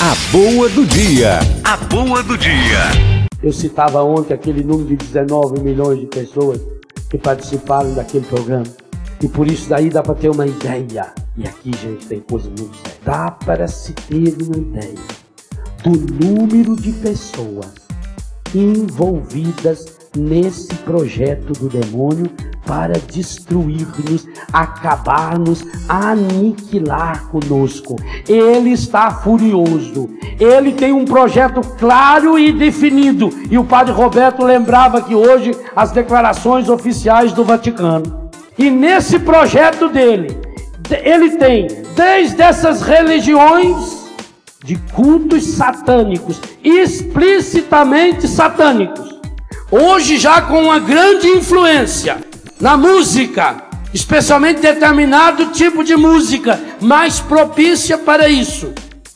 A boa do dia. A boa do dia. Eu citava ontem aquele número de 19 milhões de pessoas que participaram daquele programa. E por isso daí dá para ter uma ideia. E aqui, gente, tem coisa muito séria. Dá para se ter uma ideia do número de pessoas envolvidas nesse projeto do demônio para destruir-nos, acabar-nos, aniquilar conosco. Ele está furioso. Ele tem um projeto claro e definido. E o padre Roberto lembrava que hoje as declarações oficiais do Vaticano. E nesse projeto dele, ele tem desde essas religiões de cultos satânicos, explicitamente satânicos hoje já com uma grande influência na música, especialmente determinado tipo de música mais propícia para isso.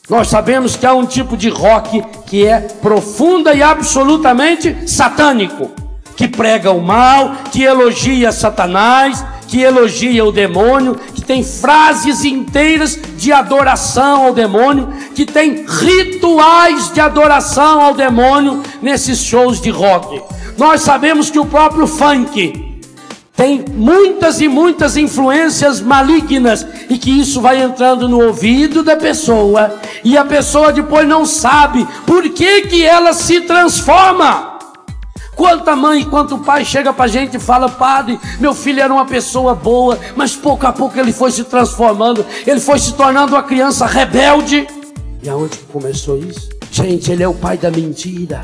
Nós sabemos que há um tipo de rock que é profunda e absolutamente satânico, que prega o mal, que elogia Satanás, que elogia o demônio, que tem frases inteiras de adoração ao demônio, que tem rituais de adoração ao demônio nesses shows de rock. Nós sabemos que o próprio funk tem muitas e muitas influências malignas e que isso vai entrando no ouvido da pessoa e a pessoa depois não sabe por que que ela se transforma. Quanta mãe quanto pai chega para a gente e fala, padre, meu filho era uma pessoa boa, mas pouco a pouco ele foi se transformando, ele foi se tornando uma criança rebelde. E aonde começou isso? Gente, ele é o pai da mentira.